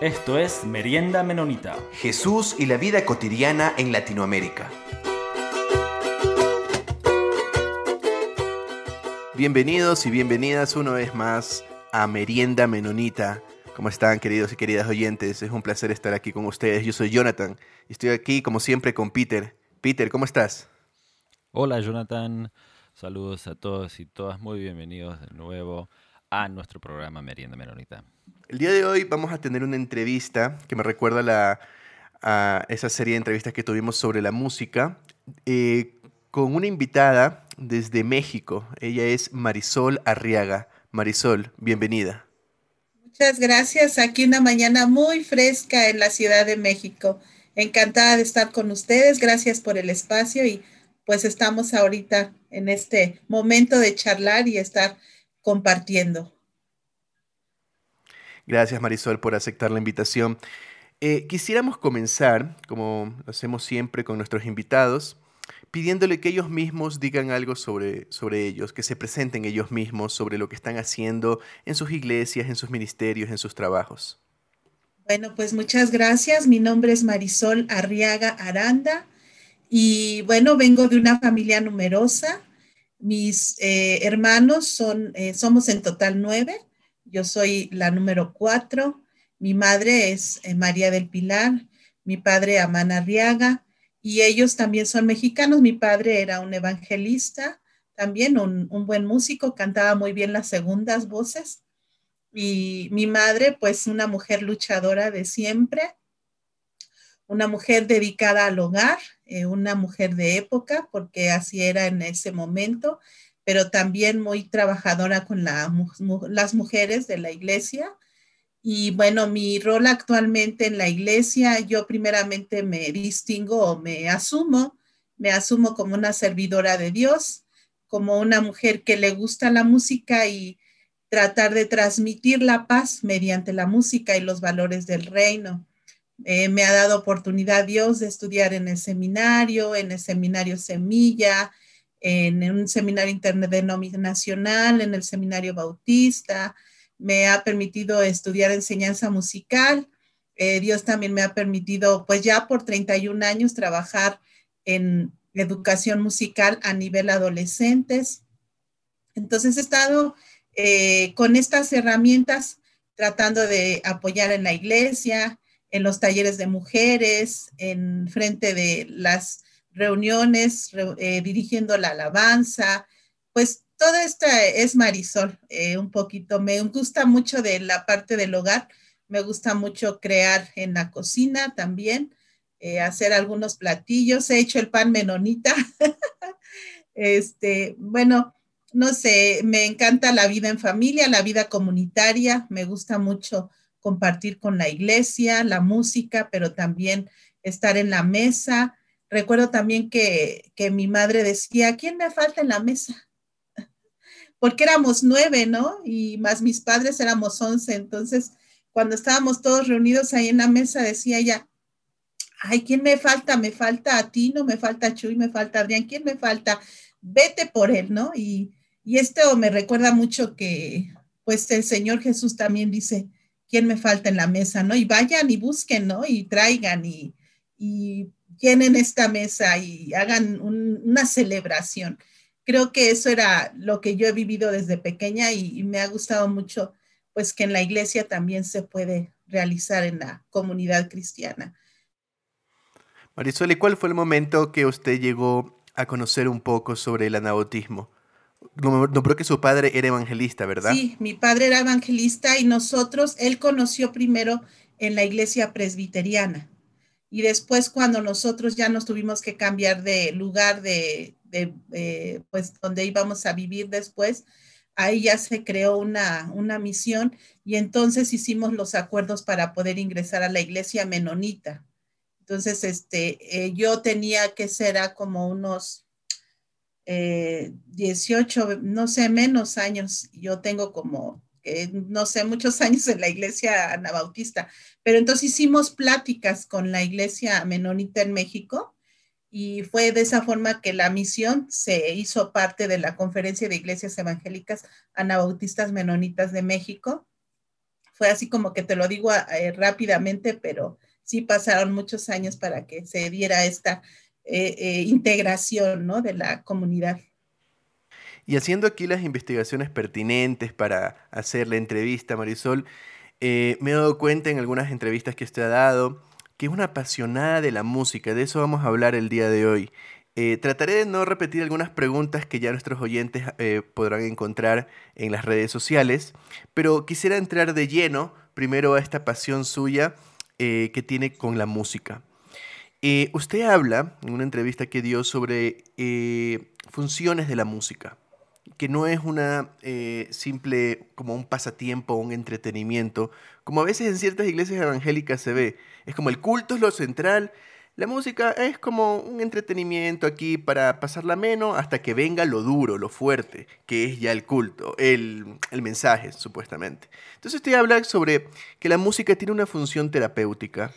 Esto es Merienda Menonita. Jesús y la vida cotidiana en Latinoamérica. Bienvenidos y bienvenidas una vez más a Merienda Menonita. ¿Cómo están queridos y queridas oyentes? Es un placer estar aquí con ustedes. Yo soy Jonathan y estoy aquí como siempre con Peter. Peter, ¿cómo estás? Hola Jonathan, saludos a todos y todas, muy bienvenidos de nuevo a nuestro programa Merienda Menonita. El día de hoy vamos a tener una entrevista que me recuerda la, a esa serie de entrevistas que tuvimos sobre la música eh, con una invitada desde México. Ella es Marisol Arriaga. Marisol, bienvenida. Muchas gracias. Aquí una mañana muy fresca en la Ciudad de México. Encantada de estar con ustedes. Gracias por el espacio y pues estamos ahorita en este momento de charlar y estar compartiendo. Gracias Marisol por aceptar la invitación. Eh, quisiéramos comenzar, como lo hacemos siempre con nuestros invitados, pidiéndole que ellos mismos digan algo sobre, sobre ellos, que se presenten ellos mismos sobre lo que están haciendo en sus iglesias, en sus ministerios, en sus trabajos. Bueno, pues muchas gracias. Mi nombre es Marisol Arriaga Aranda y bueno, vengo de una familia numerosa. Mis eh, hermanos son, eh, somos en total nueve. Yo soy la número cuatro. Mi madre es eh, María del Pilar, mi padre Amán Arriaga, y ellos también son mexicanos. Mi padre era un evangelista, también un, un, buen músico, cantaba muy bien las segundas voces. Y mi madre, pues una mujer luchadora de siempre, una mujer dedicada al hogar, eh, una mujer de época, porque así era en ese momento pero también muy trabajadora con la, las mujeres de la iglesia. Y bueno, mi rol actualmente en la iglesia, yo primeramente me distingo o me asumo, me asumo como una servidora de Dios, como una mujer que le gusta la música y tratar de transmitir la paz mediante la música y los valores del reino. Eh, me ha dado oportunidad Dios de estudiar en el seminario, en el seminario Semilla, en un seminario interdenominacional, en el seminario bautista, me ha permitido estudiar enseñanza musical. Eh, Dios también me ha permitido, pues ya por 31 años, trabajar en educación musical a nivel adolescentes. Entonces he estado eh, con estas herramientas tratando de apoyar en la iglesia, en los talleres de mujeres, en frente de las reuniones, eh, dirigiendo la alabanza, pues todo esto es Marisol, eh, un poquito. Me gusta mucho de la parte del hogar, me gusta mucho crear en la cocina también, eh, hacer algunos platillos. He hecho el pan menonita. este, bueno, no sé, me encanta la vida en familia, la vida comunitaria, me gusta mucho compartir con la iglesia, la música, pero también estar en la mesa, Recuerdo también que, mi madre decía, ¿quién me falta en la mesa? Porque éramos nueve, ¿no? Y más mis padres éramos once. Entonces, cuando estábamos todos reunidos ahí en la mesa, decía ella, ay, ¿quién me falta? Me falta a ti, no me falta Chuy, me falta Adrián, ¿quién me falta? Vete por él, ¿no? Y, esto me recuerda mucho que, pues, el Señor Jesús también dice, ¿quién me falta en la mesa, no? Y vayan y busquen, ¿no? Y traigan y, y llenen esta mesa y hagan una celebración. Creo que eso era lo que yo he vivido desde pequeña y, me ha gustado mucho, pues que en la iglesia también se puede realizar en la comunidad cristiana. Marisol, ¿y cuál fue el momento que usted llegó a conocer un poco sobre el anabautismo? Nombró que su padre era evangelista, ¿verdad? Sí, mi padre era evangelista y nosotros, él conoció primero en la iglesia presbiteriana. Y después cuando nosotros ya nos tuvimos que cambiar de lugar de, pues donde íbamos a vivir después, ahí ya se creó una, una misión y entonces hicimos los acuerdos para poder ingresar a la iglesia menonita. Entonces, este, eh, yo tenía que ser a como unos 18, eh, no sé, menos años. Yo tengo como no sé, muchos años en la iglesia anabautista, pero entonces hicimos pláticas con la iglesia menonita en México y fue de esa forma que la misión se hizo parte de la conferencia de iglesias evangélicas anabautistas menonitas de México. fue así como que te lo digo eh, rápidamente, pero sí pasaron muchos años para que se diera esta eh, eh, integración ¿no? de la comunidad. Y haciendo aquí las investigaciones pertinentes para hacer la entrevista, Marisol, me he dado cuenta en algunas entrevistas que usted ha dado que es una apasionada de la música. De eso vamos a hablar el día de hoy. Eh, trataré de no repetir algunas preguntas que ya nuestros oyentes eh, podrán encontrar en las redes sociales, pero quisiera entrar de lleno primero a esta pasión suya eh, que tiene con la música. Usted habla en una entrevista que dio sobre funciones de la música, que no es una simple como un pasatiempo un entretenimiento, como a veces en ciertas iglesias evangélicas se ve. Es como el culto es lo central la música es como un entretenimiento aquí para pasarla menos hasta que venga lo duro, lo fuerte, que es ya el culto, el, mensaje, supuestamente. Entonces usted habla sobre que la música tiene una función terapéutica,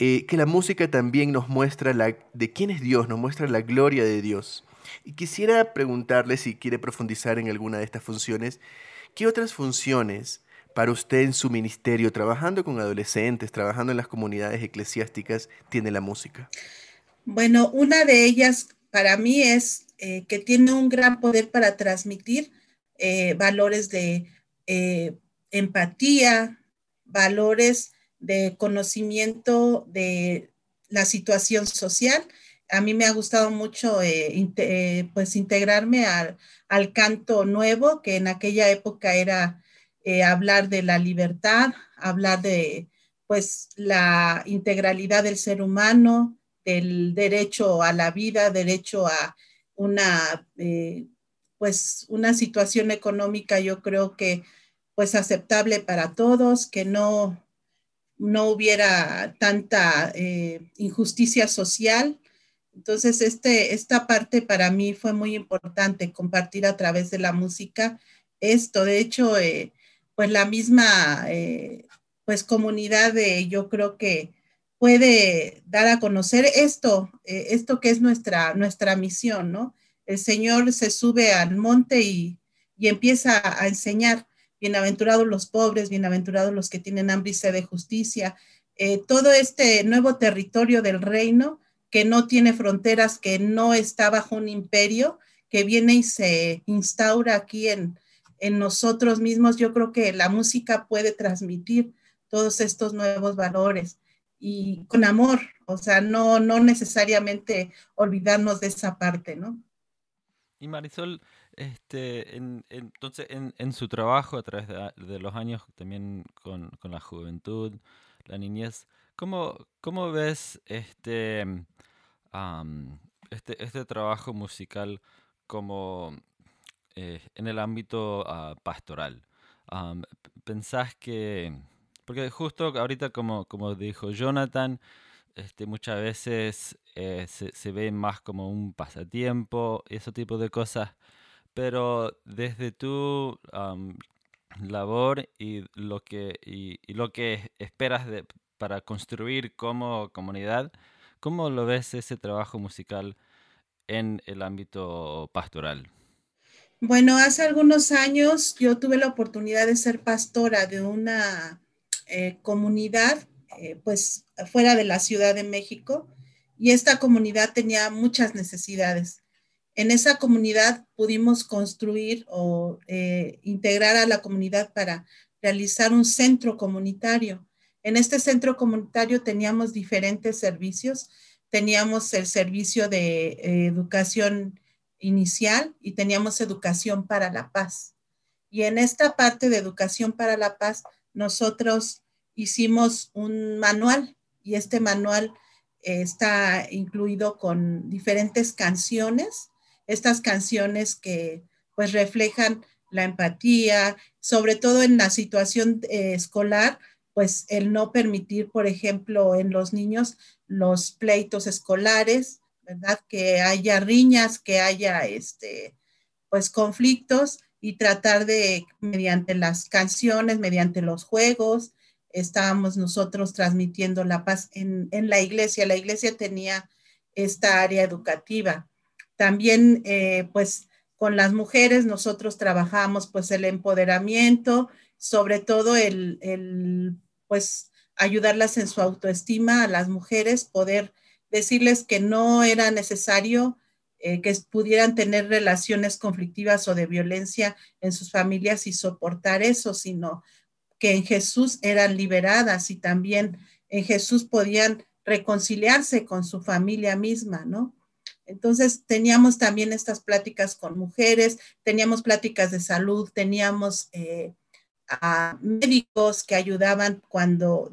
eh, que la música también nos muestra la, de quién es Dios, nos muestra la gloria de Dios. Y quisiera preguntarle si quiere profundizar en alguna de estas funciones, ¿qué otras funciones para usted en su ministerio, trabajando con adolescentes, trabajando en las comunidades eclesiásticas, tiene la música? Bueno, una de ellas para mí es eh, que tiene un gran poder para transmitir eh, valores de empatía, valores de conocimiento de la situación social. A mí me ha gustado mucho pues integrarme al, al, canto nuevo, que en aquella época era eh, hablar de la libertad, hablar de pues la integralidad del ser humano, del derecho a la vida, derecho a una eh, pues una situación económica yo creo que pues aceptable para todos, que no, no hubiera tanta eh, injusticia social. Entonces, este, esta parte para mí fue muy importante compartir a través de la música esto. De hecho, pues la misma eh, pues comunidad de yo creo que puede dar a conocer esto, eh, esto que es nuestra, nuestra misión, ¿no? El Señor se sube al monte y, empieza a enseñar, bienaventurados los pobres, bienaventurados los que tienen hambre y sed de justicia, eh, todo este nuevo territorio del reino que no tiene fronteras, que no está bajo un imperio, que viene y se instaura aquí en, en nosotros mismos, yo creo que la música puede transmitir todos estos nuevos valores y con amor, o sea, no, no necesariamente olvidarnos de esa parte, ¿no? Y Marisol, este, entonces en, su trabajo a través de, los años, también con, la juventud, la niñez, ¿cómo, cómo ves este, este, este trabajo musical como eh, en el ámbito ah, pastoral. ¿Pensás que, porque justo ahorita como, como dijo Jonathan, este, muchas veces eh, se, ve más como un pasatiempo, ese tipo de cosas, pero desde tu labor y lo que, esperas para construir como comunidad, ¿cómo lo ves ese trabajo musical en el ámbito pastoral? Bueno, hace algunos años yo tuve la oportunidad de ser pastora de una eh, comunidad, eh, pues fuera de la Ciudad de México, y esta comunidad tenía muchas necesidades. En esa comunidad pudimos construir o eh, integrar a la comunidad para realizar un centro comunitario. En este centro comunitario teníamos diferentes servicios. Teníamos el servicio de educación inicial y teníamos educación para la paz. Y en esta parte de educación para la paz, nosotros hicimos un manual y este manual eh, está incluido con diferentes canciones, estas canciones que pues reflejan la empatía, sobre todo en la situación eh, escolar, pues el no permitir, por ejemplo, en los niños los pleitos escolares, ¿verdad? Que haya riñas, que haya este, pues conflictos y tratar de, mediante las canciones, mediante los juegos, estábamos nosotros transmitiendo la paz en, la iglesia. La iglesia tenía esta área educativa. También, eh, pues, con las mujeres nosotros trabajamos, pues, el empoderamiento sobre todo el, el, pues, ayudarlas en su autoestima a las mujeres, poder decirles que no era necesario eh, que pudieran tener relaciones conflictivas o de violencia en sus familias y soportar eso, sino que en Jesús eran liberadas y también en Jesús podían reconciliarse con su familia misma, ¿no? Entonces teníamos también estas pláticas con mujeres, teníamos pláticas de salud, teníamos eh, a médicos que ayudaban cuando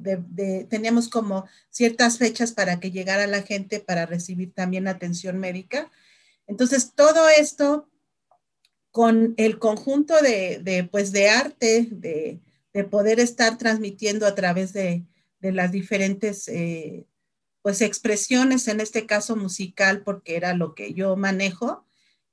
teníamos como ciertas fechas para que llegara la gente para recibir también atención médica. Entonces todo esto con el conjunto de, pues de arte, de, poder estar transmitiendo a través de, las diferentes eh, pues expresiones, en este caso musical, porque era lo que yo manejo,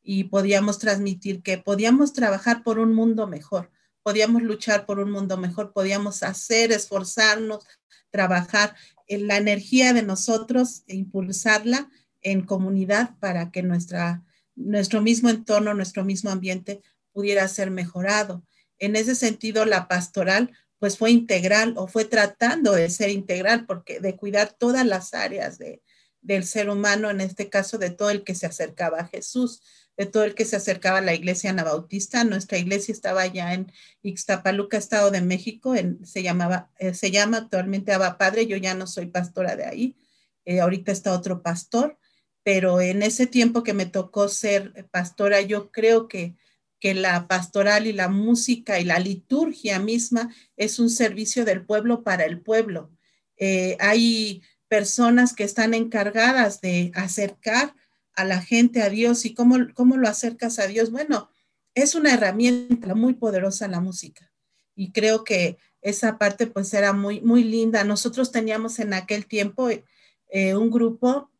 y podíamos transmitir que podíamos trabajar por un mundo mejor, podíamos luchar por un mundo mejor, podíamos hacer, esforzarnos, trabajar en la energía de nosotros e impulsarla en comunidad para que nuestra, nuestro mismo entorno, nuestro mismo ambiente pudiera ser mejorado. En ese sentido, la pastoral pues fue integral o fue tratando de ser integral, porque de cuidar todas las áreas de, del ser humano, en este caso de todo el que se acercaba a Jesús, de todo el que se acercaba a la iglesia anabautista. Nuestra iglesia estaba ya en Ixtapaluca, Estado de México, en, se, llamaba, eh, se llama actualmente Abba Padre, yo ya no soy pastora de ahí, eh, ahorita está otro pastor, pero en ese tiempo que me tocó ser pastora, yo creo que que la pastoral y la música y la liturgia misma es un servicio del pueblo para el pueblo. Eh, hay personas que están encargadas de acercar a la gente a Dios y cómo, cómo lo acercas a Dios. Bueno, es una herramienta muy poderosa la música y creo que esa parte pues era muy, muy linda. Nosotros teníamos en aquel tiempo eh, un grupo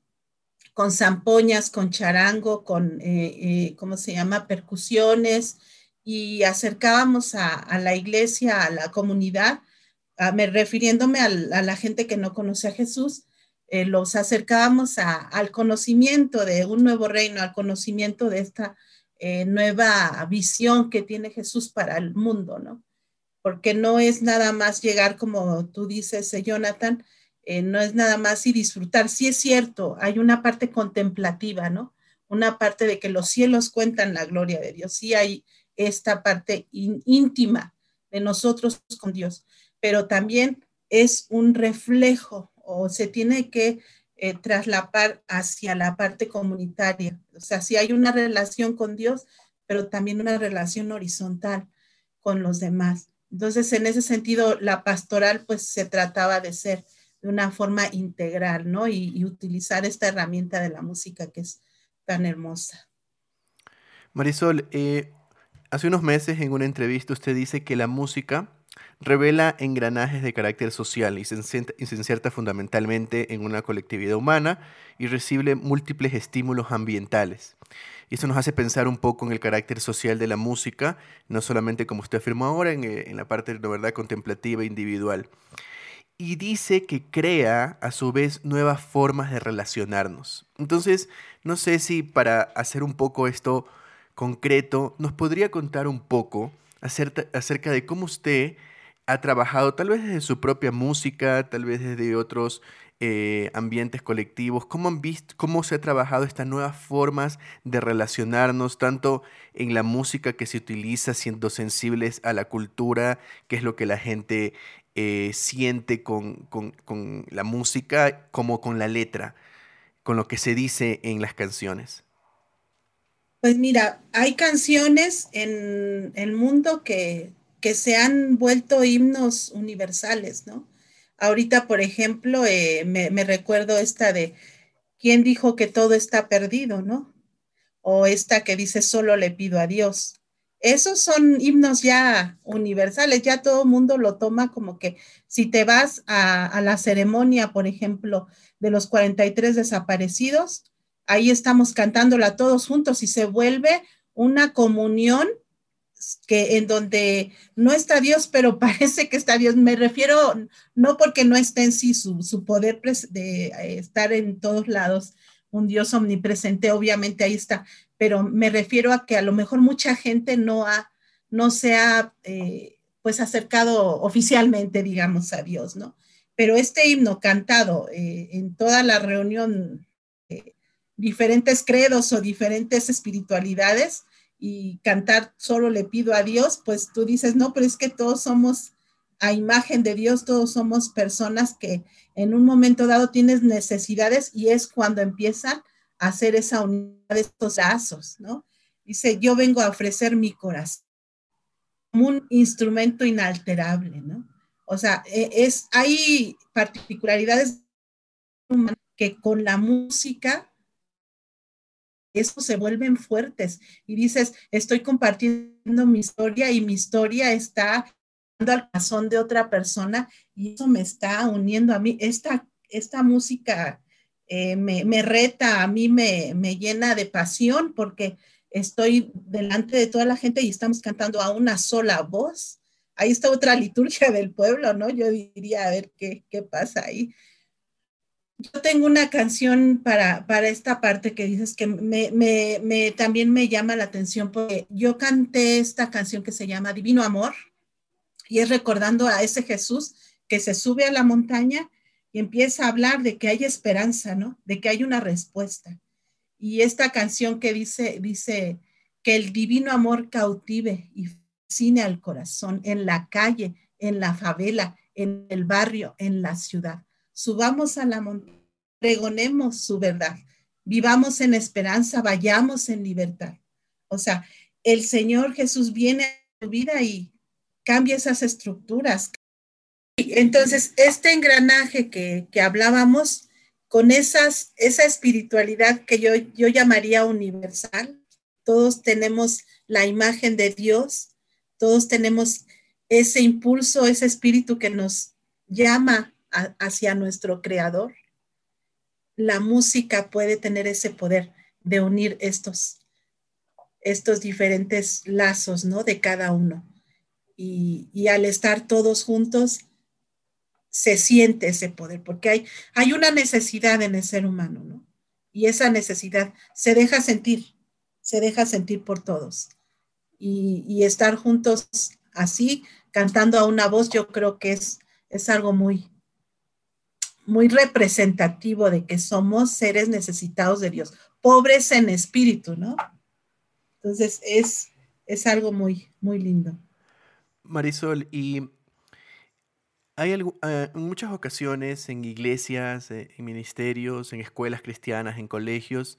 con zampoñas, con charango, con, eh, eh, ¿cómo se llama?, percusiones, y acercábamos a, la iglesia, a la comunidad, me, refiriéndome a, la gente que no conoce a Jesús, eh, los acercábamos al conocimiento de un nuevo reino, al conocimiento de esta nueva visión que tiene Jesús para el mundo, ¿no? Porque no es nada más llegar, como tú dices, Jonathan, eh, no es nada más y disfrutar. Sí es cierto, hay una parte contemplativa, ¿no? Una parte de que los cielos cuentan la gloria de Dios. Sí hay esta parte íntima de nosotros con Dios, pero también es un reflejo o se tiene que eh, traslapar hacia la parte comunitaria. O sea, sí hay una relación con Dios, pero también una relación horizontal con los demás. Entonces, en ese sentido, la pastoral pues se trataba de ser de una forma integral, ¿no? Y, utilizar esta herramienta de la música que es tan hermosa. Marisol, eh, hace unos meses en una entrevista usted dice que la música revela engranajes de carácter social y se, inserta fundamentalmente en una colectividad humana y recibe múltiples estímulos ambientales. Y eso nos hace pensar un poco en el carácter social de la música, no solamente como usted afirmó ahora, en, eh, en la parte de verdad contemplativa e individual y dice que crea a su vez nuevas formas de relacionarnos. Entonces, no sé si para hacer un poco esto concreto, nos podría contar un poco acerca, de cómo usted ha trabajado, tal vez desde su propia música, tal vez desde otros eh, ambientes colectivos, cómo han visto, cómo se ha trabajado estas nuevas formas de relacionarnos, tanto en la música que se utiliza, siendo sensibles a la cultura, que es lo que la gente eh, siente con, la música como con la letra, con lo que se dice en las canciones? Pues mira, hay canciones en el mundo que, que se han vuelto himnos universales, ¿no? Ahorita, por ejemplo, eh, me, recuerdo esta de, ¿quién dijo que todo está perdido, no? O esta que dice, solo le pido a Dios esos son himnos ya universales, ya todo el mundo lo toma como que si te vas a, la ceremonia, por ejemplo, de los 43 desaparecidos, ahí estamos cantándola todos juntos y se vuelve una comunión que en donde no está Dios, pero parece que está Dios. Me refiero no porque no esté en sí su, su poder de eh, estar en todos lados, un Dios omnipresente, obviamente ahí está, pero me refiero a que a lo mejor mucha gente no, ha, no se ha eh, pues acercado oficialmente, digamos, a Dios, ¿no? Pero este himno cantado eh, en toda la reunión, diferentes credos o diferentes espiritualidades, y cantar solo le pido a Dios, pues tú dices, no, pero es que todos somos a imagen de Dios, todos somos personas que en un momento dado tienes necesidades y es cuando empiezan hacer esa unidad de estos lazos, ¿no? Dice, yo vengo a ofrecer mi corazón como un instrumento inalterable, ¿no? O sea, e, es, hay particularidades que con la música eso se vuelven fuertes y dices, estoy compartiendo mi historia y mi historia está al corazón de otra persona y eso me está uniendo a mí. Esta, esta música eh, me, me, reta, a mí me, me llena de pasión porque estoy delante de toda la gente y estamos cantando a una sola voz. Ahí está otra liturgia del pueblo, ¿no? Yo diría, a ver qué, qué pasa ahí. Yo tengo una canción para, para esta parte que dices que me, me, también me llama la atención porque yo canté esta canción que se llama Divino Amor y es recordando a ese Jesús que se sube a la montaña y empieza a hablar de que hay esperanza, ¿no? De que hay una respuesta. Y esta canción que dice, dice que el divino amor cautive y fascine al corazón en la calle, en la favela, en el barrio, en la ciudad. Subamos a la montaña, pregonemos su verdad, vivamos en esperanza, vayamos en libertad. O sea, el Señor Jesús viene a tu vida y cambia esas estructuras. Entonces, este engranaje que, que hablábamos, con esas, esa espiritualidad que yo, yo llamaría universal. Todos tenemos la imagen de Dios, todos tenemos ese impulso, ese espíritu que nos llama hacia nuestro creador. La música puede tener ese poder de unir estos, estos diferentes lazos, ¿no? De cada uno. Y, y al estar todos juntos, se siente ese poder, porque hay, hay una necesidad en el ser humano, ¿no? Y esa necesidad se deja sentir, se deja sentir por todos. Y, estar juntos así, cantando a una voz, yo creo que es, es algo muy, muy representativo de que somos seres necesitados de Dios, pobres en espíritu, ¿no? Entonces es, es algo muy, muy lindo. Marisol, y hay eh, en muchas ocasiones en iglesias, eh, en ministerios, en escuelas cristianas, en colegios,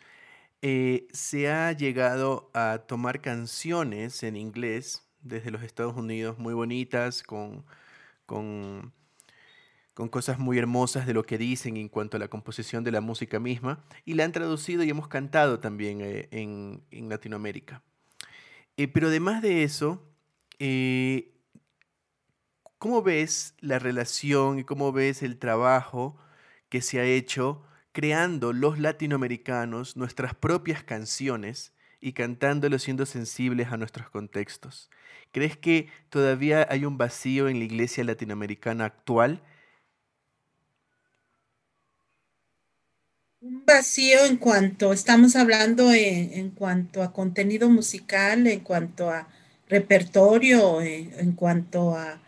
eh, se ha llegado a tomar canciones en inglés desde los Estados Unidos muy bonitas, con, con, con cosas muy hermosas de lo que dicen en cuanto a la composición de la música misma, y la han traducido y hemos cantado también en, en, Latinoamérica. pero además de eso, ¿Cómo ves la relación y cómo ves el trabajo que se ha hecho creando los latinoamericanos nuestras propias canciones y cantándolo siendo sensibles a nuestros contextos? ¿Crees que todavía hay un vacío en la iglesia latinoamericana actual? Un vacío en cuanto, estamos hablando en, cuanto a contenido musical, en cuanto a repertorio, en cuanto a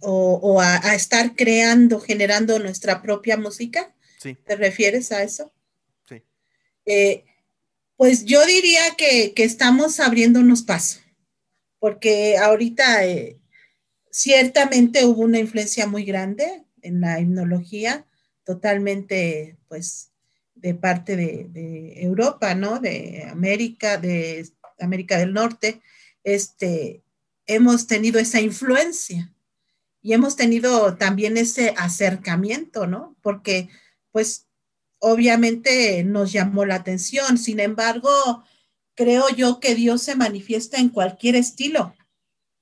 o, a, estar creando, generando nuestra propia música. ¿Te refieres a eso? Sí. Eh, pues yo diría que, estamos abriéndonos paso, porque ahorita eh, ciertamente hubo una influencia muy grande en la himnología, totalmente pues de parte de, de Europa, ¿no? De América, de América del Norte, este, hemos tenido esa influencia y hemos tenido también ese acercamiento, ¿no? Porque, pues, obviamente nos llamó la atención. Sin embargo, creo yo que Dios se manifiesta en cualquier estilo,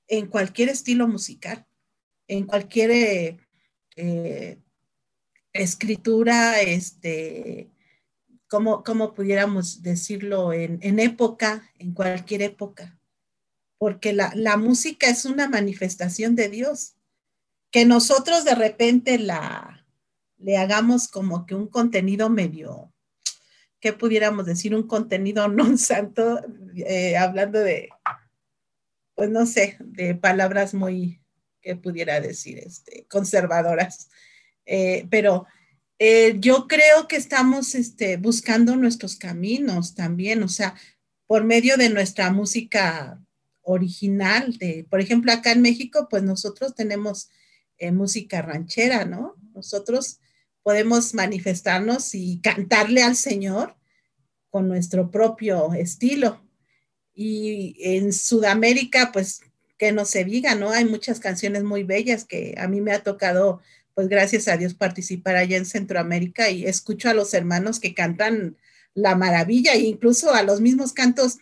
en cualquier estilo musical, en cualquier eh, eh, escritura, este, como, pudiéramos decirlo, en, época, en cualquier época. Porque la música es una manifestación de Dios que nosotros de repente la, le hagamos como que un contenido medio, ¿qué pudiéramos decir? Un contenido no santo, eh, hablando de, pues no sé, de palabras muy, que pudiera decir, este, conservadoras. Eh, pero eh, yo creo que estamos este, buscando nuestros caminos también, o sea, por medio de nuestra música original, de, por ejemplo, acá en México, pues nosotros tenemos música ranchera, ¿no? Nosotros podemos manifestarnos y cantarle al Señor con nuestro propio estilo. Y en Sudamérica, pues que no se diga, ¿no? Hay muchas canciones muy bellas que a mí me ha tocado pues gracias a Dios participar allá en Centroamérica y escucho a los hermanos que cantan la maravilla e incluso a los mismos cantos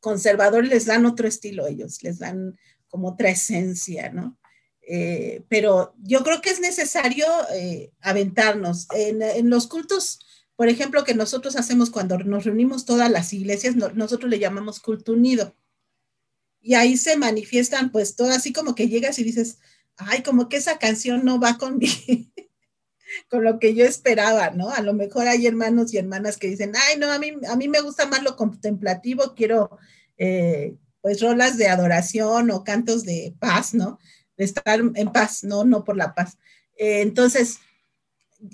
conservadores les dan otro estilo ellos, les dan como otra esencia, ¿no? Eh, pero yo creo que es necesario eh, aventarnos. En, los cultos, por ejemplo, que nosotros hacemos cuando nos reunimos todas las iglesias, nosotros le llamamos culto unido. Y ahí se manifiestan pues todo así como que llegas y dices, ay, como que esa canción no va con con lo que yo esperaba, ¿no? A lo mejor hay hermanos y hermanas que dicen, ay, no, a mí, a mí me gusta más lo contemplativo, quiero eh, pues rolas de adoración o cantos de paz, ¿no? Estar en paz, no, no por la paz. Eh, entonces,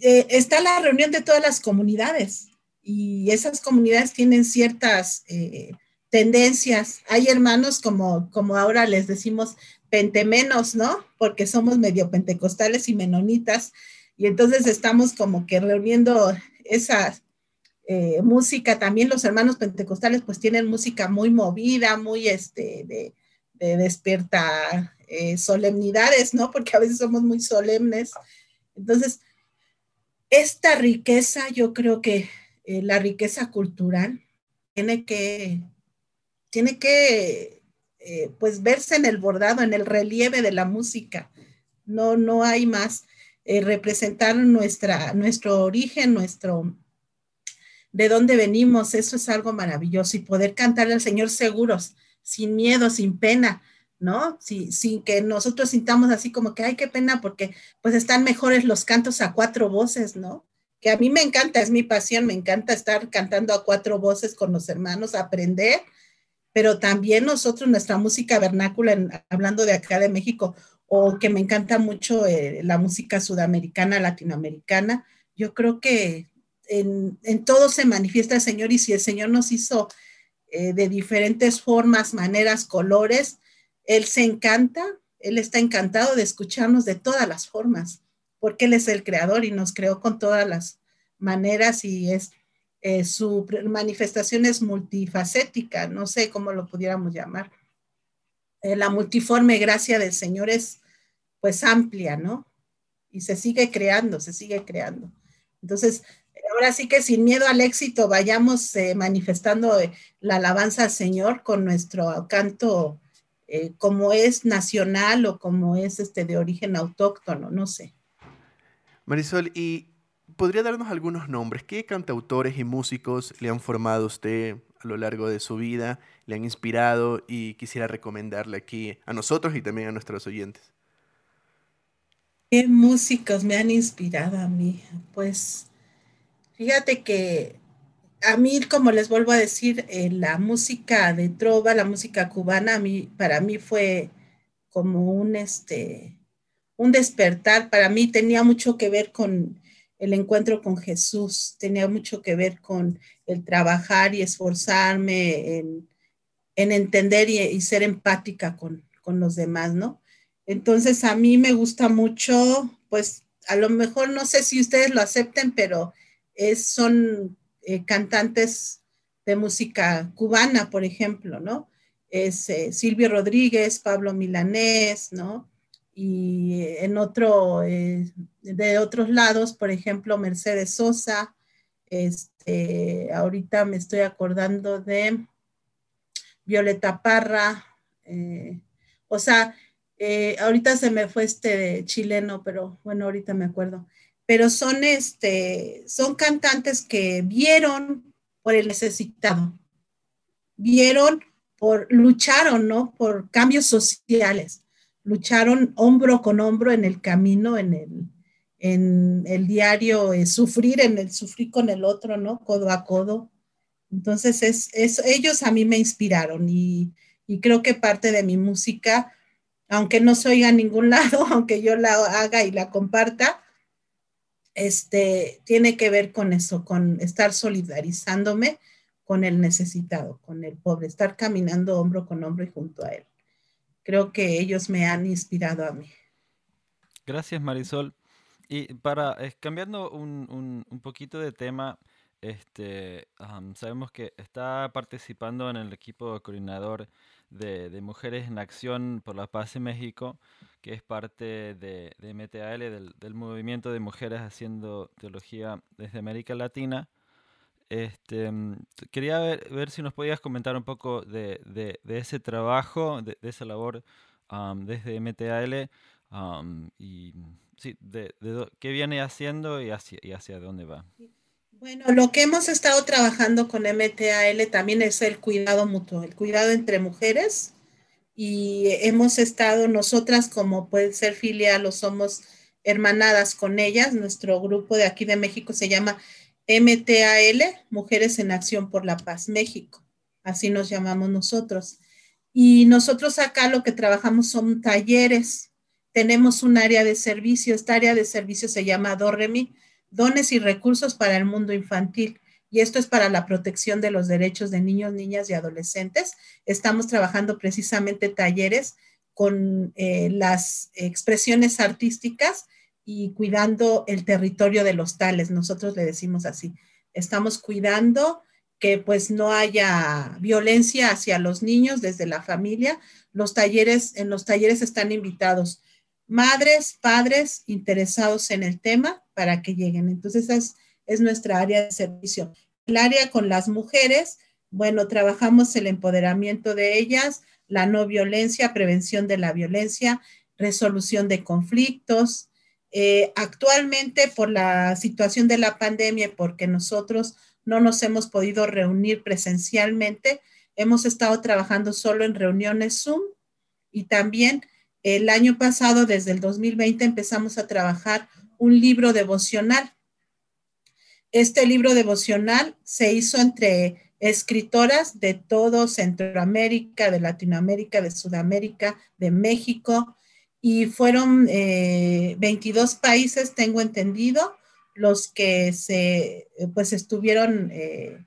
eh, está la reunión de todas las comunidades y esas comunidades tienen ciertas tendencias. Hay hermanos como, como ahora les decimos pentemenos, ¿no? Porque somos medio pentecostales y menonitas, y entonces estamos como que reuniendo esa eh, música. También los hermanos pentecostales pues tienen música muy movida, muy este, de, de eh, solemnidades, ¿no? Porque a veces somos muy solemnes. Entonces, esta riqueza, yo creo que eh, la riqueza cultural tiene que, tiene que eh, pues verse en el bordado, en el relieve de la música. No, no hay más. Representar nuestra, nuestro origen, nuestro, de dónde venimos, eso es algo maravilloso y poder cantarle al Señor seguros, sin miedo, sin pena, ¿no? sin que nosotros sintamos así como que, ay, qué pena, porque pues están mejores los cantos a cuatro voces, ¿no? Que a mí me encanta, es mi pasión, me encanta estar cantando a cuatro voces con los hermanos, aprender pero también nosotros, nuestra música vernácula, hablando de acá de México, o que me encanta mucho eh, la música sudamericana, latinoamericana, yo creo que en, todo se manifiesta el Señor y si el Señor nos hizo eh, de diferentes formas, maneras, colores, Él se encanta, Él está encantado de escucharnos de todas las formas, porque Él es el creador y nos creó con todas las maneras y es eh, su manifestación es multifacética, no sé cómo lo pudiéramos llamar. Eh, la multiforme gracia del Señor es pues amplia, ¿no? Y se sigue creando, se sigue creando. Entonces, ahora sí que sin miedo al éxito vayamos eh, manifestando la alabanza al Señor con nuestro canto como es nacional o como es este de origen autóctono, no sé. Marisol, y ¿podría darnos algunos nombres? ¿Qué cantautores y músicos le han formado a usted a lo largo de su vida, le han inspirado y quisiera recomendarle aquí a nosotros y también a nuestros oyentes? ¿Qué músicos me han inspirado a mí? Pues fíjate que a mí, como les vuelvo a decir, eh, la música de trova, la música cubana, a mí, para mí fue como un, este, un despertar. Para mí tenía mucho que ver con el encuentro con Jesús tenía mucho que ver con el trabajar y esforzarme en, entender y, ser empática con, los demás, ¿no? Entonces a mí me gusta mucho, pues a lo mejor no sé si ustedes lo acepten, pero es, son eh, cantantes de música cubana, por ejemplo, ¿no? Es eh, Silvio Rodríguez, Pablo Milanés, ¿no? y en otro, eh, de otros lados, por ejemplo, Mercedes Sosa, este, ahorita me estoy acordando de Violeta Parra, eh, o sea, eh, ahorita se me fue este chileno, pero bueno, ahorita me acuerdo. Pero son, este, son cantantes que vieron por el necesitado, vieron por, lucharon, ¿no? Por cambios sociales lucharon hombro con hombro en el camino, en el, en el diario eh, sufrir, en el sufrir con el otro, ¿no? Codo a codo. Entonces, es, ellos a mí me inspiraron y, y creo que parte de mi música, aunque no se oiga a ningún lado, aunque yo la haga y la comparta, este, tiene que ver con eso, con estar solidarizándome con el necesitado, con el pobre, estar caminando hombro con hombro y junto a él. Creo que ellos me han inspirado a mí. Gracias, Marisol. Y para, cambiando un, un, poquito de tema, este, sabemos que está participando en el equipo coordinador de, Mujeres en Acción por la Paz en México, que es parte de, de MTAL, del, del, movimiento de mujeres haciendo teología desde América Latina. Este, quería ver, ver si nos podías comentar un poco de, ese trabajo, de, esa labor desde MTAL y sí, de, qué viene haciendo y hacia, y hacia dónde va. Bueno, lo que hemos estado trabajando con MTAL también es el cuidado mutuo, el cuidado entre mujeres y hemos estado nosotras como puede ser filial o somos hermanadas con ellas. Nuestro grupo de aquí de México se llama MTAL, Mujeres en Acción por la Paz México. Así nos llamamos nosotros. Y nosotros acá lo que trabajamos son talleres tenemos un área de servicio. Esta área de servicio se llama DOREMI, Dones y Recursos para el Mundo Infantil. Y esto es para la protección de los derechos de niños, niñas y adolescentes. Estamos trabajando precisamente talleres con eh, las expresiones artísticas y cuidando el territorio de los tales. Nosotros le decimos así. Estamos cuidando que pues no haya violencia hacia los niños desde la familia. Los talleres, en los talleres están invitados madres, padres interesados en el tema para que lleguen. Entonces, esa es, es nuestra área de servicio. El área con las mujeres, bueno, trabajamos el empoderamiento de ellas, la no violencia, prevención de la violencia, resolución de conflictos. Eh, actualmente, por la situación de la pandemia, porque nosotros no nos hemos podido reunir presencialmente, hemos estado trabajando solo en reuniones Zoom y también el año pasado, desde el 2020, empezamos a trabajar un libro devocional. Este libro devocional se hizo entre escritoras de todo Centroamérica, de Latinoamérica, de Sudamérica, de México, y fueron 22 eh, países, tengo entendido, los que se, pues estuvieron eh,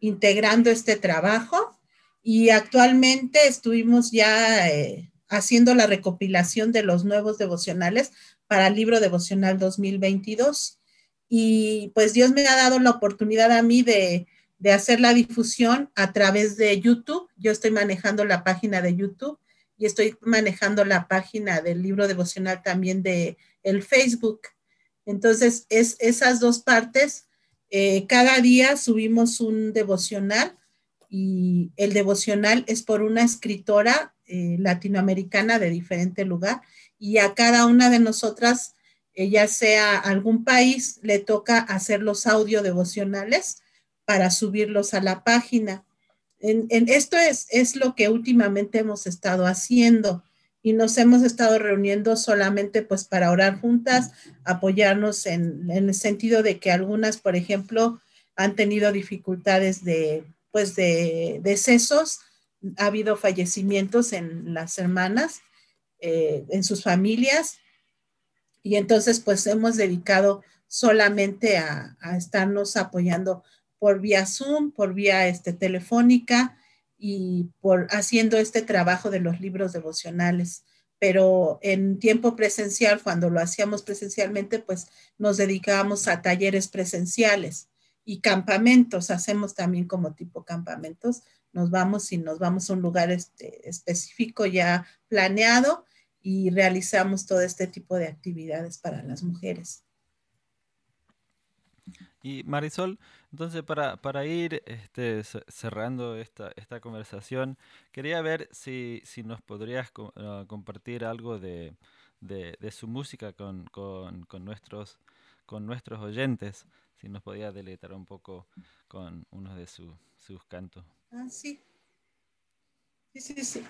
integrando este trabajo y actualmente estuvimos ya eh, haciendo la recopilación de los nuevos devocionales para el libro devocional 2022. Y pues Dios me ha dado la oportunidad a mí de, hacer la difusión a través de YouTube. Yo estoy manejando la página de YouTube y estoy manejando la página del libro devocional también de el Facebook. Entonces, es esas dos partes. Eh, cada día subimos un devocional y el devocional es por una escritora eh, latinoamericana de diferente lugar y a cada una de nosotras, eh, ya sea algún país, le toca hacer los audio devocionales para subirlos a la página. En, esto es, es lo que últimamente hemos estado haciendo y nos hemos estado reuniendo solamente pues para orar juntas, apoyarnos en, en el sentido de que algunas, por ejemplo, han tenido dificultades de, pues de decesos ha habido fallecimientos en las hermanas, eh, en sus familias, y entonces pues hemos dedicado solamente a, estarnos apoyando por vía Zoom, por vía este, telefónica y por haciendo este trabajo de los libros devocionales. Pero en tiempo presencial, cuando lo hacíamos presencialmente, pues nos dedicábamos a talleres presenciales y campamentos, hacemos también como tipo campamentos. Nos vamos y nos vamos a un lugar este, específico ya planeado y realizamos todo este tipo de actividades para las mujeres. Y Marisol, entonces para, para ir este, cerrando esta, esta conversación, quería ver si, si nos podrías ah, compartir algo de, de, su música con, con, con, nuestros, con nuestros oyentes, si nos podía deleitar un poco con uno de sus cantos. Ah, sí. Sí, sí, sí.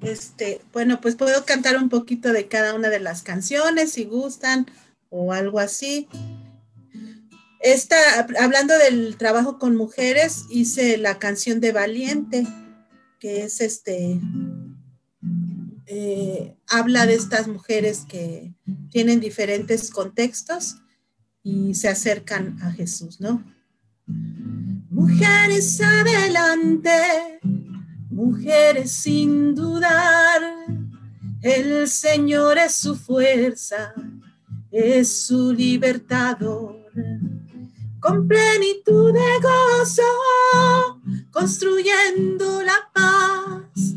Este, bueno, pues puedo cantar un poquito de cada una de las canciones si gustan o algo así. esta, hablando del trabajo con mujeres, hice la canción de Valiente, que es este, eh, habla de estas mujeres que tienen diferentes contextos y se acercan a Jesús, ¿no? Mujeres adelante, mujeres sin dudar, el Señor es su fuerza, es su libertador. Con plenitud de gozo, construyendo la paz,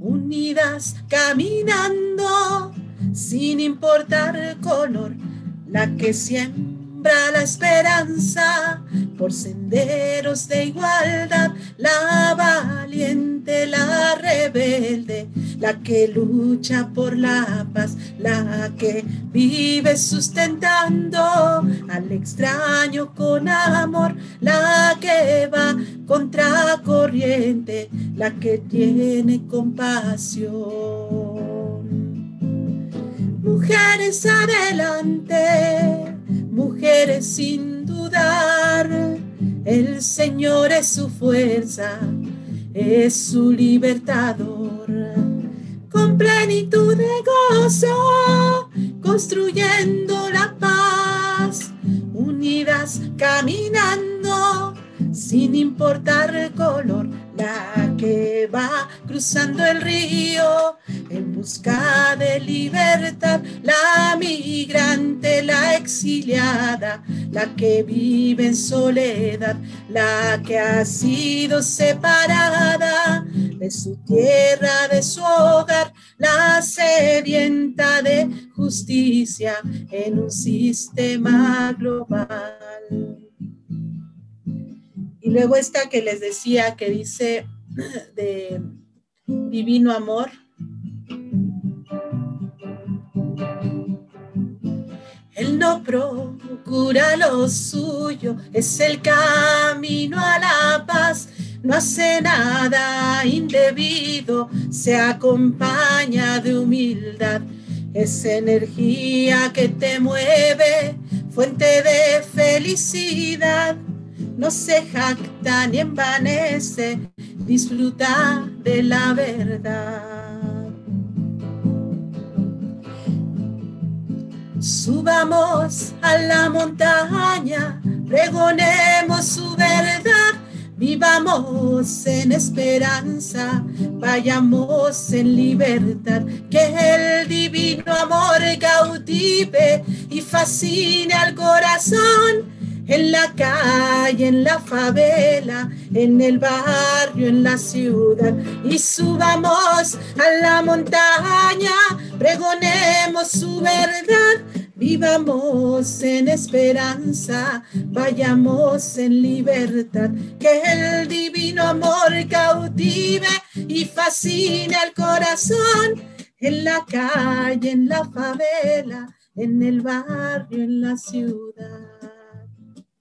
unidas caminando, sin importar color, la que siempre la esperanza por senderos de igualdad, la valiente, la rebelde, la que lucha por la paz, la que vive sustentando al extraño con amor, la que va contra corriente, la que tiene compasión. Mujeres adelante mujeres sin dudar, el Señor es su fuerza, es su libertador. Con plenitud de gozo, construyendo la paz, unidas caminando, sin importar color, la que va cruzando el río en busca de libertad, la migrante, la exiliada, la que vive en soledad, la que ha sido separada de su tierra, de su hogar, la sedienta de justicia en un sistema global. Y luego esta que les decía que dice de divino amor. Él no procura lo suyo, es el camino a la paz, no hace nada indebido, se acompaña de humildad, es energía que te mueve, fuente de felicidad no se jacta ni envanece, disfruta de la verdad. Subamos a la montaña, pregonemos su verdad, vivamos en esperanza, vayamos en libertad, que el divino amor cautive y fascine al corazón en la calle, en la favela, en el barrio, en la ciudad. Y subamos a la montaña, pregonemos su verdad. Vivamos en esperanza, vayamos en libertad, que el divino amor cautive y fascine al corazón en la calle, en la favela, en el barrio, en la ciudad.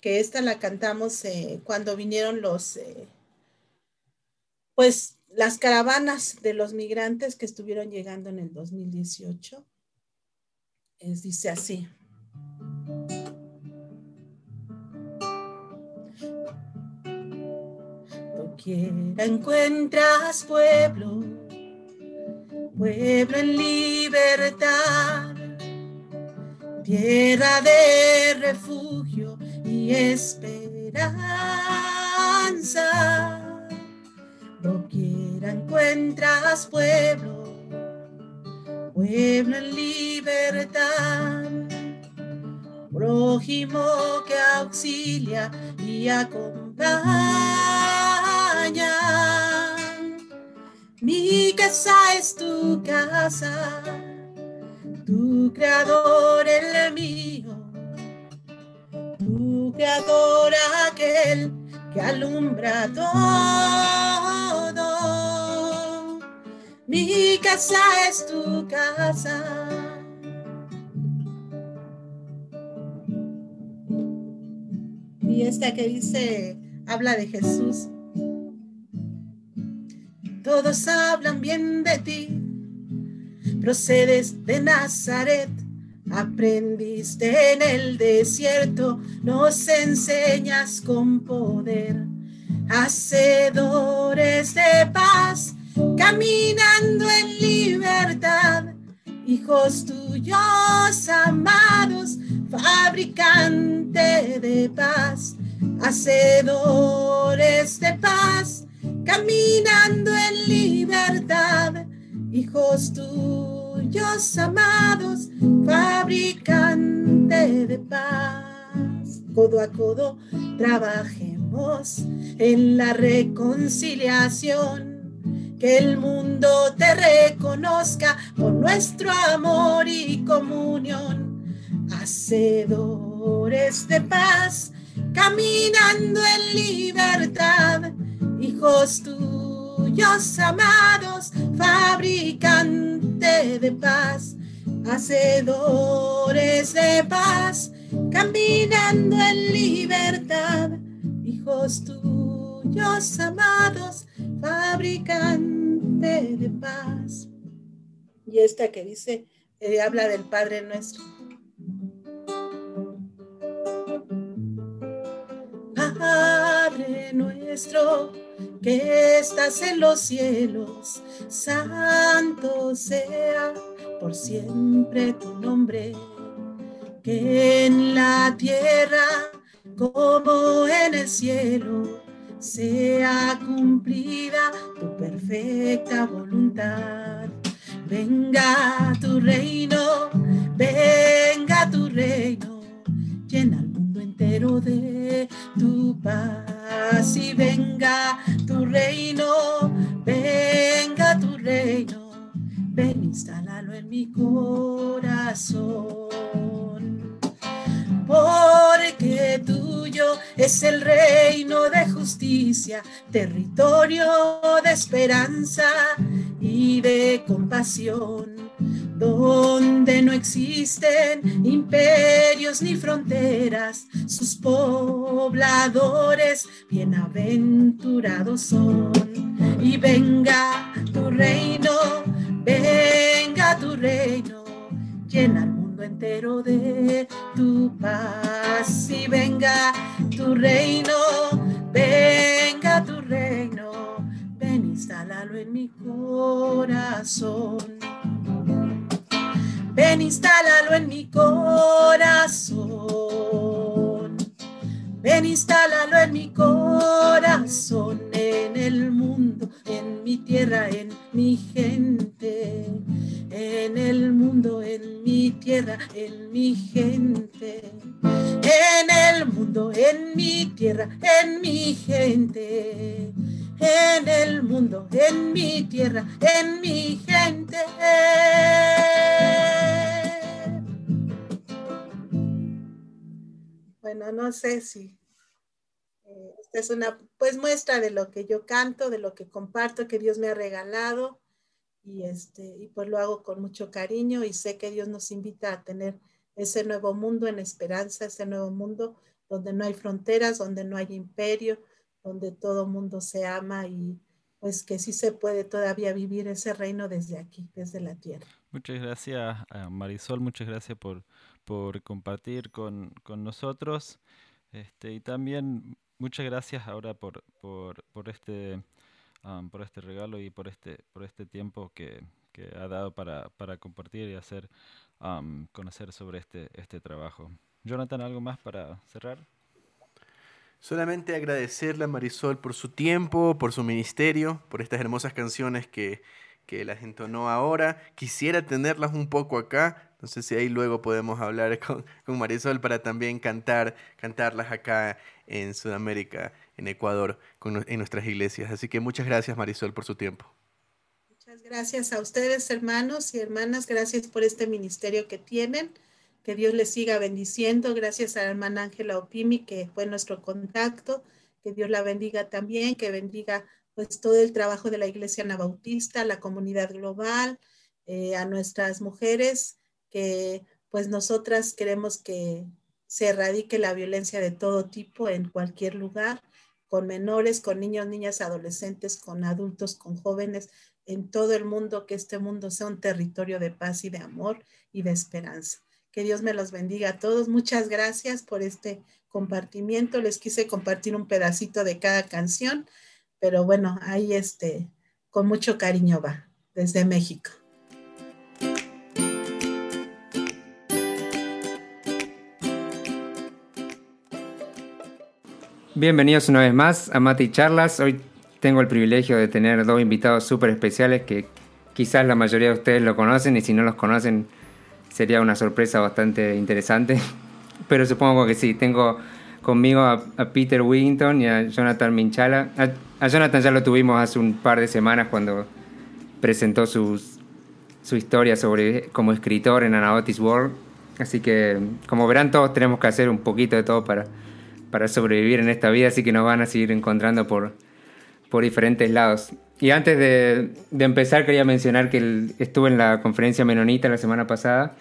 que esta la cantamos eh, cuando vinieron los, eh, pues las caravanas de los migrantes que estuvieron llegando en el 2018. Es, dice así. quiera encuentras pueblo, pueblo en libertad, tierra de refugio esperanza. No quiera encuentras pueblo, pueblo en libertad, prójimo que auxilia y acompaña. Mi casa es tu casa, tu creador el mío tu creador aquel que alumbra todo. Mi casa es tu casa. Y esta que dice, habla de Jesús. Todos hablan bien de ti, procedes de Nazaret Aprendiste en el desierto, nos enseñas con poder. Hacedores de paz, caminando en libertad. Hijos tuyos amados, fabricante de paz. Hacedores de paz, caminando en libertad. Hijos tuyos Amados, fabricante de paz. Codo a codo trabajemos en la reconciliación, que el mundo te reconozca por nuestro amor y comunión. Hacedores de paz, caminando en libertad, hijos tuyos amados, fabricante de paz, hacedores de paz, caminando en libertad, hijos tuyos amados, fabricante de paz. Y esta que dice, eh, habla del Padre nuestro. Padre nuestro que estás en los cielos, santo sea por siempre tu nombre, que en la tierra como en el cielo sea cumplida tu perfecta voluntad. Venga tu reino, venga tu reino, llena el mundo entero de tu paz y venga tu reino, venga tu reino, ven, instálalo en mi corazón. Porque tuyo es el reino de justicia, territorio de esperanza y de compasión donde no existen imperios ni fronteras, sus pobladores bienaventurados son. Y venga tu reino, venga tu reino, llena el mundo entero de tu paz. Y venga tu reino, venga tu reino, ven, instálalo en mi corazón. Ven, instálalo en mi corazón. Ven, instálalo en mi corazón, en el mundo, en mi tierra, en mi gente. En el mundo, en mi tierra, en mi gente. En el mundo, en mi tierra, en mi gente en el mundo, en mi tierra, en mi gente. No sé si eh, esta es una pues muestra de lo que yo canto, de lo que comparto, que Dios me ha regalado y este y pues lo hago con mucho cariño y sé que Dios nos invita a tener ese nuevo mundo en esperanza, ese nuevo mundo donde no hay fronteras, donde no hay imperio, donde todo mundo se ama y pues que sí se puede todavía vivir ese reino desde aquí, desde la tierra. Muchas gracias, Marisol, muchas gracias por, por compartir con, con nosotros. Este, y también muchas gracias ahora por, por, por este, por este regalo y por este, por este tiempo que, que ha dado para, para, compartir y hacer conocer sobre este, este trabajo. Jonathan, ¿algo más para cerrar? Solamente agradecerle a Marisol por su tiempo, por su ministerio, por estas hermosas canciones que, que las entonó ahora. Quisiera tenerlas un poco acá, no sé si ahí luego podemos hablar con, con, Marisol para también cantar, cantarlas acá en Sudamérica, en Ecuador, con, en nuestras iglesias. Así que muchas gracias Marisol por su tiempo. Muchas gracias a ustedes hermanos y hermanas, gracias por este ministerio que tienen que Dios les siga bendiciendo. Gracias a la hermana Ángela Opimi, que fue nuestro contacto. Que Dios la bendiga también, que bendiga pues todo el trabajo de la Iglesia Anabautista, la comunidad global, eh, a nuestras mujeres, que pues nosotras queremos que se erradique la violencia de todo tipo en cualquier lugar, con menores, con niños, niñas, adolescentes, con adultos, con jóvenes, en todo el mundo, que este mundo sea un territorio de paz y de amor y de esperanza. Que Dios me los bendiga a todos. Muchas gracias por este compartimiento. Les quise compartir un pedacito de cada canción, pero bueno, ahí este, con mucho cariño va, desde México. Bienvenidos una vez más a Mati Charlas. Hoy tengo el privilegio de tener dos invitados súper especiales que quizás la mayoría de ustedes lo conocen y si no los conocen sería una sorpresa bastante interesante. Pero supongo que sí. Tengo conmigo a, Peter Wigington y a Jonathan Minchala. A, Jonathan ya lo tuvimos hace un par de semanas cuando presentó su historia sobre como escritor en Anabatis World. Así que, como verán, todos tenemos que hacer un poquito de todo para, para sobrevivir en esta vida, así que nos van a seguir encontrando por, por diferentes lados. Y antes de, empezar quería mencionar que estuve en la conferencia menonita la semana pasada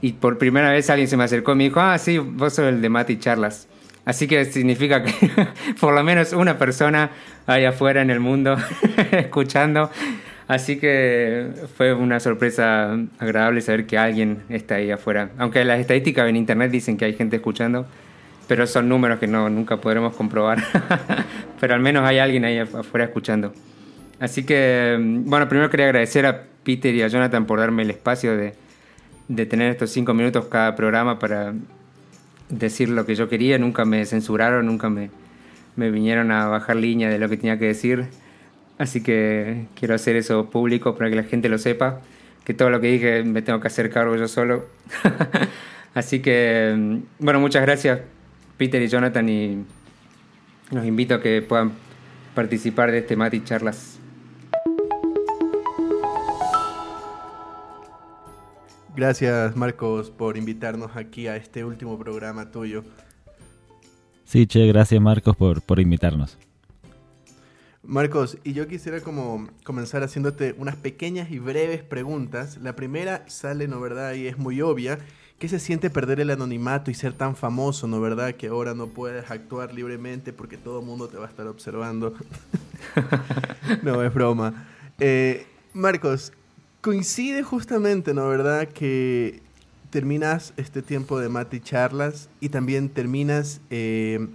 y por primera vez alguien se me acercó y me dijo, ah, sí, vos sos el de Mati Charlas. Así que significa que por lo menos una persona ahí afuera en el mundo escuchando. Así que fue una sorpresa agradable saber que alguien está ahí afuera. Aunque las estadísticas en internet dicen que hay gente escuchando, pero son números que no, nunca podremos comprobar. pero al menos hay alguien ahí afuera escuchando. Así que, bueno, primero quería agradecer a Peter y a Jonathan por darme el espacio de, de tener estos cinco minutos cada programa para decir lo que yo quería. Nunca me censuraron, nunca me, me vinieron a bajar línea de lo que tenía que decir. Así que quiero hacer eso público para que la gente lo sepa. Que todo lo que dije me tengo que hacer cargo yo solo. Así que, bueno, muchas gracias Peter y Jonathan y los invito a que puedan participar de este Mati Charlas. Gracias Marcos por invitarnos aquí a este último programa tuyo. Sí, che, gracias Marcos por, por invitarnos. Marcos, y yo quisiera como comenzar haciéndote unas pequeñas y breves preguntas. La primera sale, ¿no verdad? Y es muy obvia, ¿Qué se siente perder el anonimato y ser tan famoso, no verdad? Que ahora no puedes actuar libremente porque todo el mundo te va a estar observando. no, es broma. Eh, Marcos, coincide justamente, ¿no verdad? Que terminas este tiempo de Mati Charlas y también terminas eh,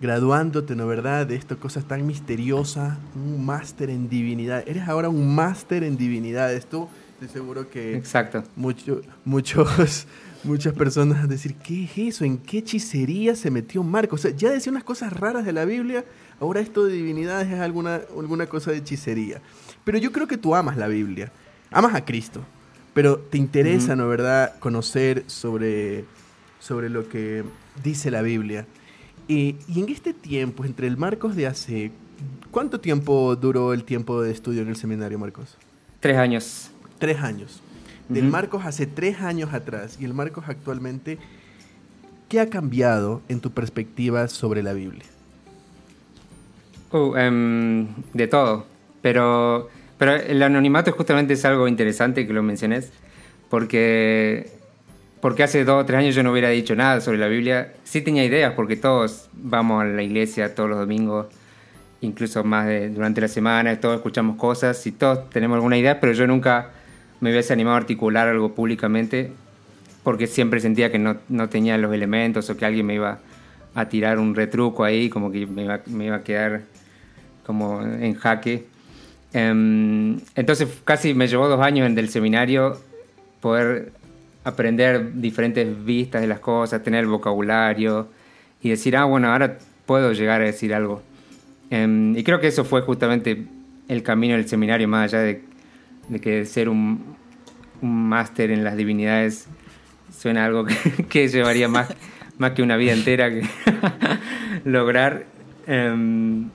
graduándote, ¿no verdad? De estas cosas tan misteriosas, un máster en divinidad. Eres ahora un máster en divinidades. Tú, estoy seguro que... Exacto. Mucho, muchos muchas personas decir, ¿qué es eso? ¿En qué hechicería se metió Marco? O sea, ya decía unas cosas raras de la Biblia, ahora esto de divinidades es alguna, alguna cosa de hechicería. Pero yo creo que tú amas la Biblia, amas a Cristo, pero te interesa, ¿no verdad?, conocer sobre, sobre lo que dice la Biblia. y en este tiempo, entre el Marcos de hace... ¿Cuánto tiempo duró el tiempo de estudio en el seminario, Marcos? Tres años. Tres años del Marcos hace tres años atrás y el Marcos actualmente, ¿qué ha cambiado en tu perspectiva sobre la Biblia? Uh, em, de todo, pero, pero el anonimato justamente es algo interesante que lo menciones, porque, porque hace dos o tres años yo no hubiera dicho nada sobre la Biblia. Sí tenía ideas, porque todos vamos a la iglesia todos los domingos, incluso más durante la semana, todos escuchamos cosas y todos tenemos alguna idea, pero yo nunca me hubiese animado a articular algo públicamente porque siempre sentía que no, no, tenía los elementos o que alguien me iba a tirar un retruco ahí, como que me iba, me iba a quedar como en jaque. Em, entonces casi me llevó dos años en el seminario poder aprender diferentes vistas de las cosas, tener vocabulario y decir, ah, bueno, ahora puedo llegar a decir algo. Em, y creo que eso fue justamente el camino del seminario, más allá de que ser un, un máster en las divinidades suena algo que, llevaría más, más que una vida entera que lograr. Em,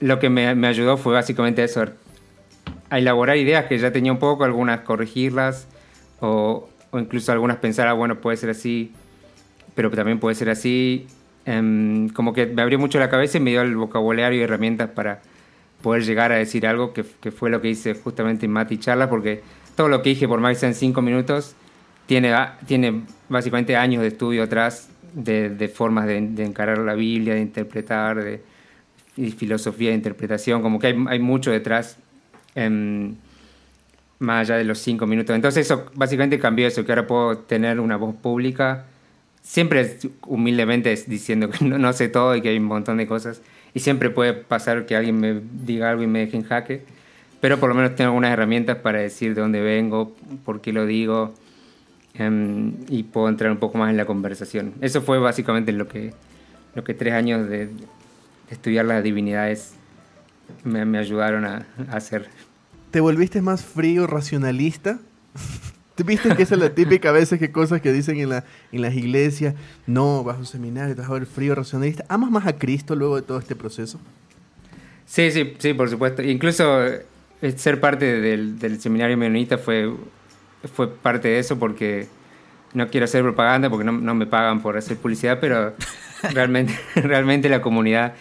lo que me, me, ayudó fue básicamente eso, a elaborar ideas que ya tenía un poco, algunas corregirlas o, o incluso algunas pensar, ah, bueno, puede ser así, pero también puede ser así. Em, como que me abrió mucho la cabeza y me dio el vocabulario y herramientas para poder llegar a decir algo, que, que fue lo que hice justamente en Mati Charla, porque todo lo que dije por más en cinco minutos tiene, tiene básicamente años de estudio atrás de, formas de, encarar la Biblia, de interpretar, de, filosofía de interpretación, como que hay, hay mucho detrás, em, más allá de los cinco minutos. Entonces eso básicamente cambió eso, que ahora puedo tener una voz pública, siempre humildemente diciendo que no, no, sé todo y que hay un montón de cosas, y siempre puede pasar que alguien me diga algo y me deje en jaque, pero por lo menos tengo algunas herramientas para decir de dónde vengo, por qué lo digo, Em, y puedo entrar un poco más en la conversación. Eso fue básicamente lo que, lo que tres años de, estudiar las divinidades me, me ayudaron a, hacer. ¿Te volviste más frío, racionalista? ¿Viste que esa es la típica a veces que cosas que dicen en, la, en las iglesias? No, vas a un seminario, te vas a ver frío, racionalista. ¿Amas más a Cristo luego de todo este proceso? Sí, sí, sí, por supuesto. Incluso eh, ser parte del, del seminario menonita fue fue parte de eso porque no quiero hacer propaganda porque no, no me pagan por hacer publicidad, pero realmente, realmente la comunidad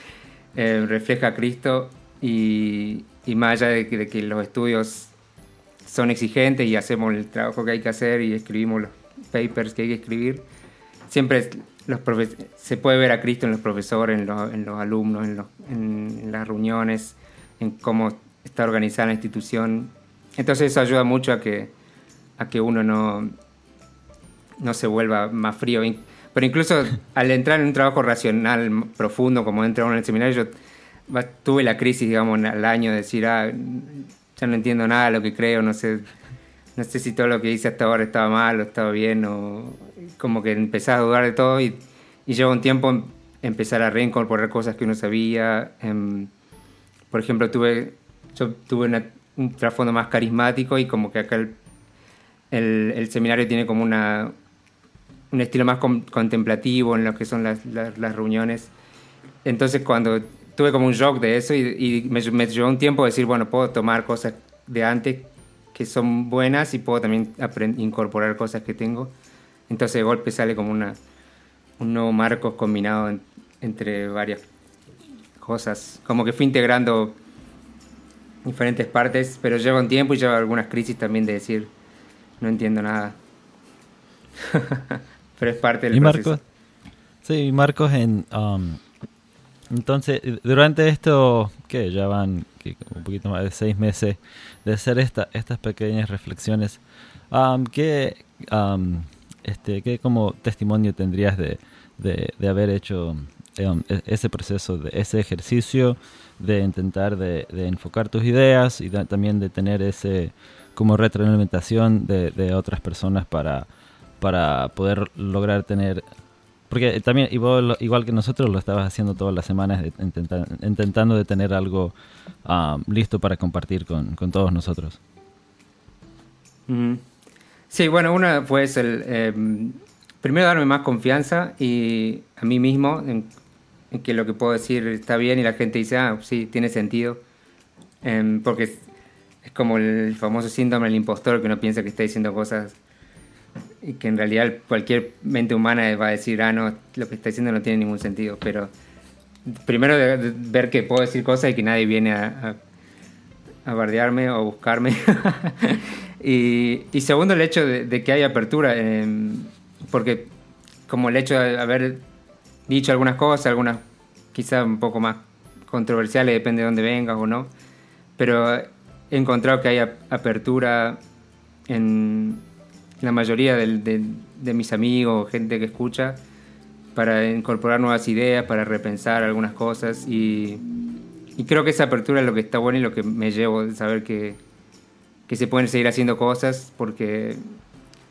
eh, refleja a Cristo y, más allá de que, de los estudios son exigentes y hacemos el trabajo que hay que hacer y escribimos los papers que hay que escribir, siempre los se puede ver a Cristo en los profesores, en los, alumnos, en las reuniones, en cómo está organizada la institución. Entonces eso ayuda mucho a que a que uno no, no se vuelva más frío. Pero incluso al entrar en un trabajo racional profundo, como entra uno en el seminario, yo tuve la crisis, digamos, al año de decir, ah, ya no entiendo nada de lo que creo, no sé, no sé si todo lo que hice hasta ahora estaba mal o estaba bien, o como que empezás a dudar de todo y, y lleva un tiempo empezar a reincorporar cosas que uno sabía. Em, por ejemplo, tuve, yo tuve un trasfondo más carismático y como que acá el el, seminario tiene como una, un estilo más contemplativo en lo que son las, reuniones. Entonces cuando tuve como un shock de eso y, me, me, llevó un tiempo decir, bueno, puedo tomar cosas de antes que son buenas y puedo también incorporar cosas que tengo. Entonces de golpe sale como una, un nuevo marco combinado entre varias cosas. Como que fui integrando diferentes partes, pero lleva un tiempo y lleva algunas crisis también de decir, no entiendo nada. Pero es parte del ¿Y Marcos? Sí, Marcos, en, um, entonces, durante esto, que ya van un poquito más de seis meses de hacer esta, estas pequeñas reflexiones, um, ¿qué, um, este, ¿qué como testimonio tendrías de, de, haber hecho um, e, ese proceso, de ese ejercicio de intentar de, de enfocar tus ideas y también de tener ese como retroalimentación de, de otras personas para, para poder lograr tener porque también igual que nosotros lo estabas haciendo todas las semanas intentando de tener algo um, listo para compartir con, con, todos nosotros. Sí bueno una pues el em, primero darme más confianza y a mí mismo en, que lo que puedo decir está bien y la gente dice ah sí tiene sentido em, porque es como el famoso síndrome del impostor que uno piensa que está diciendo cosas y que en realidad cualquier mente humana va a decir, ah, no, lo que está diciendo no tiene ningún sentido. Pero primero de, ver que puedo decir cosas y que nadie viene a, a, bardearme o buscarme. y, y, segundo, el hecho de, que hay apertura, porque como el hecho de haber dicho algunas cosas, algunas quizás un poco más controversiales, depende de dónde vengas o no, pero he encontrado que hay apertura en la mayoría de, mis amigos, gente que escucha, para incorporar nuevas ideas, para repensar algunas cosas y, creo que esa apertura es lo que está bueno y lo que me llevo de saber que, se pueden seguir haciendo cosas porque,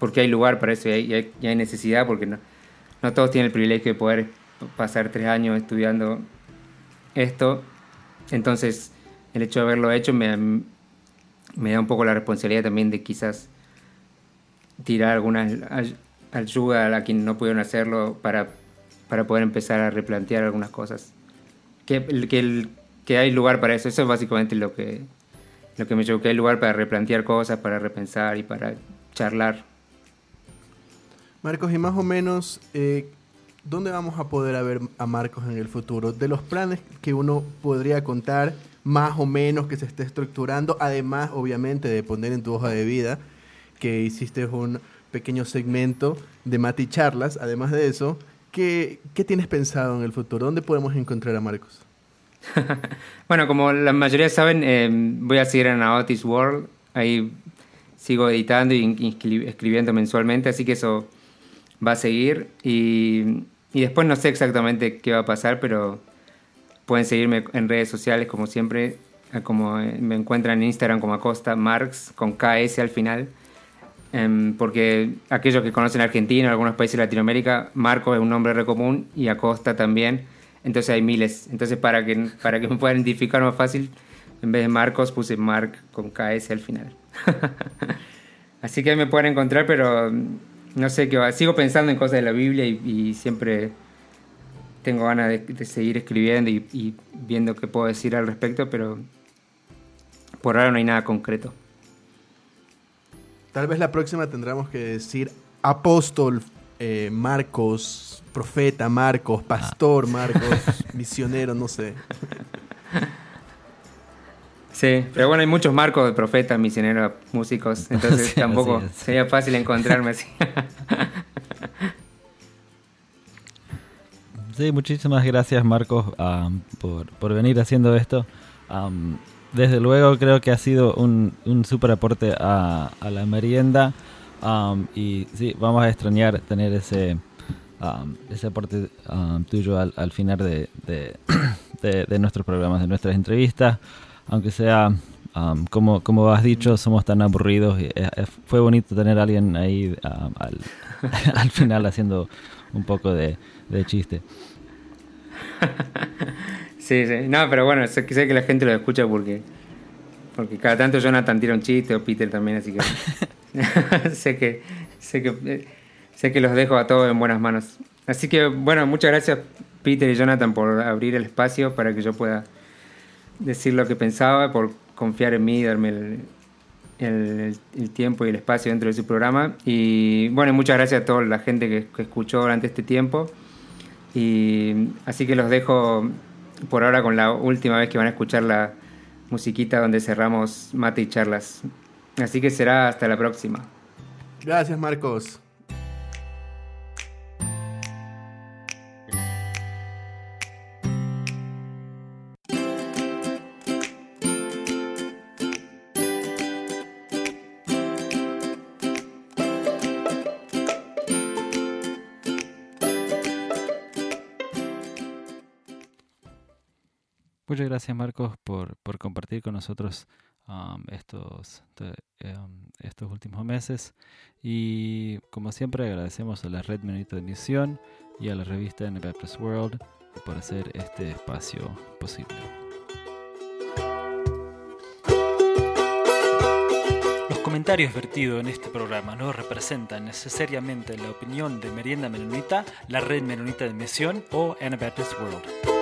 porque hay lugar para eso y hay, hay, necesidad porque no, no todos tienen el privilegio de poder pasar tres años estudiando esto. Entonces, el hecho de haberlo hecho me, me da un poco la responsabilidad también de quizás tirar alguna ayuda a quienes no pudieron hacerlo para, para poder empezar a replantear algunas cosas. Que, que, que hay lugar para eso, eso es básicamente lo que, lo que me llevó, que hay lugar para replantear cosas, para repensar y para charlar. Marcos, y más o menos, eh, ¿dónde vamos a poder ver a Marcos en el futuro? De los planes que uno podría contar, más o menos que se esté estructurando, además, obviamente, de poner en tu hoja de vida que hiciste un pequeño segmento de Mati Charlas. Además de eso, ¿qué, ¿qué tienes pensado en el futuro? ¿Dónde podemos encontrar a Marcos? bueno, como la mayoría saben, eh, voy a seguir en Aotis World. Ahí sigo editando y escribiendo mensualmente, así que eso va a seguir. Y, y, después no sé exactamente qué va a pasar, pero pueden seguirme en redes sociales como siempre, como eh, me encuentran en Instagram como Acosta Marx con KS al final. Em, porque aquellos que conocen Argentina algunos países de Latinoamérica, Marco es un nombre re común y Acosta también. Entonces hay miles. Entonces para que, para que me puedan identificar más fácil, en vez de Marcos puse Mark con KS al final. Así que me pueden encontrar, pero no sé qué va. Sigo pensando en cosas de la Biblia y, siempre tengo ganas de, seguir escribiendo y, y, viendo qué puedo decir al respecto, pero por ahora no hay nada concreto. Tal vez la próxima tendremos que decir apóstol eh, Marcos, profeta Marcos, pastor Marcos, misionero, no sé. Sí, pero bueno, hay muchos marcos de profetas, misioneros, músicos, entonces tampoco sería fácil encontrarme así. sí, muchísimas gracias Marcos por, venir haciendo esto. Desde luego creo que ha sido un, un súper aporte a, la merienda y sí, vamos a extrañar tener ese, ese aporte tuyo al, al final de, de nuestros programas, de nuestras entrevistas aunque sea, como, como has dicho, somos tan aburridos. Y, fue bonito tener a alguien ahí al, final haciendo un poco de, chiste. Sí, sí. No, pero bueno, sé, sé, que la gente lo escucha porque porque cada tanto Jonathan tira un chiste o Peter también, así que sé que sé que sé que los dejo a todos en buenas manos. Así que bueno, muchas gracias Peter y Jonathan por abrir el espacio para que yo pueda decir lo que pensaba, por confiar en mí y darme el, el, tiempo y el espacio dentro de su programa. Y bueno, muchas gracias a toda la gente que, escuchó durante este tiempo. Y así que los dejo por ahora con la última vez que van a escuchar la musiquita donde cerramos mate y charlas. Así que será hasta la próxima. Gracias, Marcos. Muchas gracias Marcos por, compartir con nosotros um, estos, um, estos últimos meses y como siempre agradecemos a la Red Menonita de Misión y a la revista Anabaptist World por hacer este espacio posible. Los comentarios vertidos en este programa no representan necesariamente la opinión de Merienda Menonita, la Red Menonita de Misión o Anabaptist World.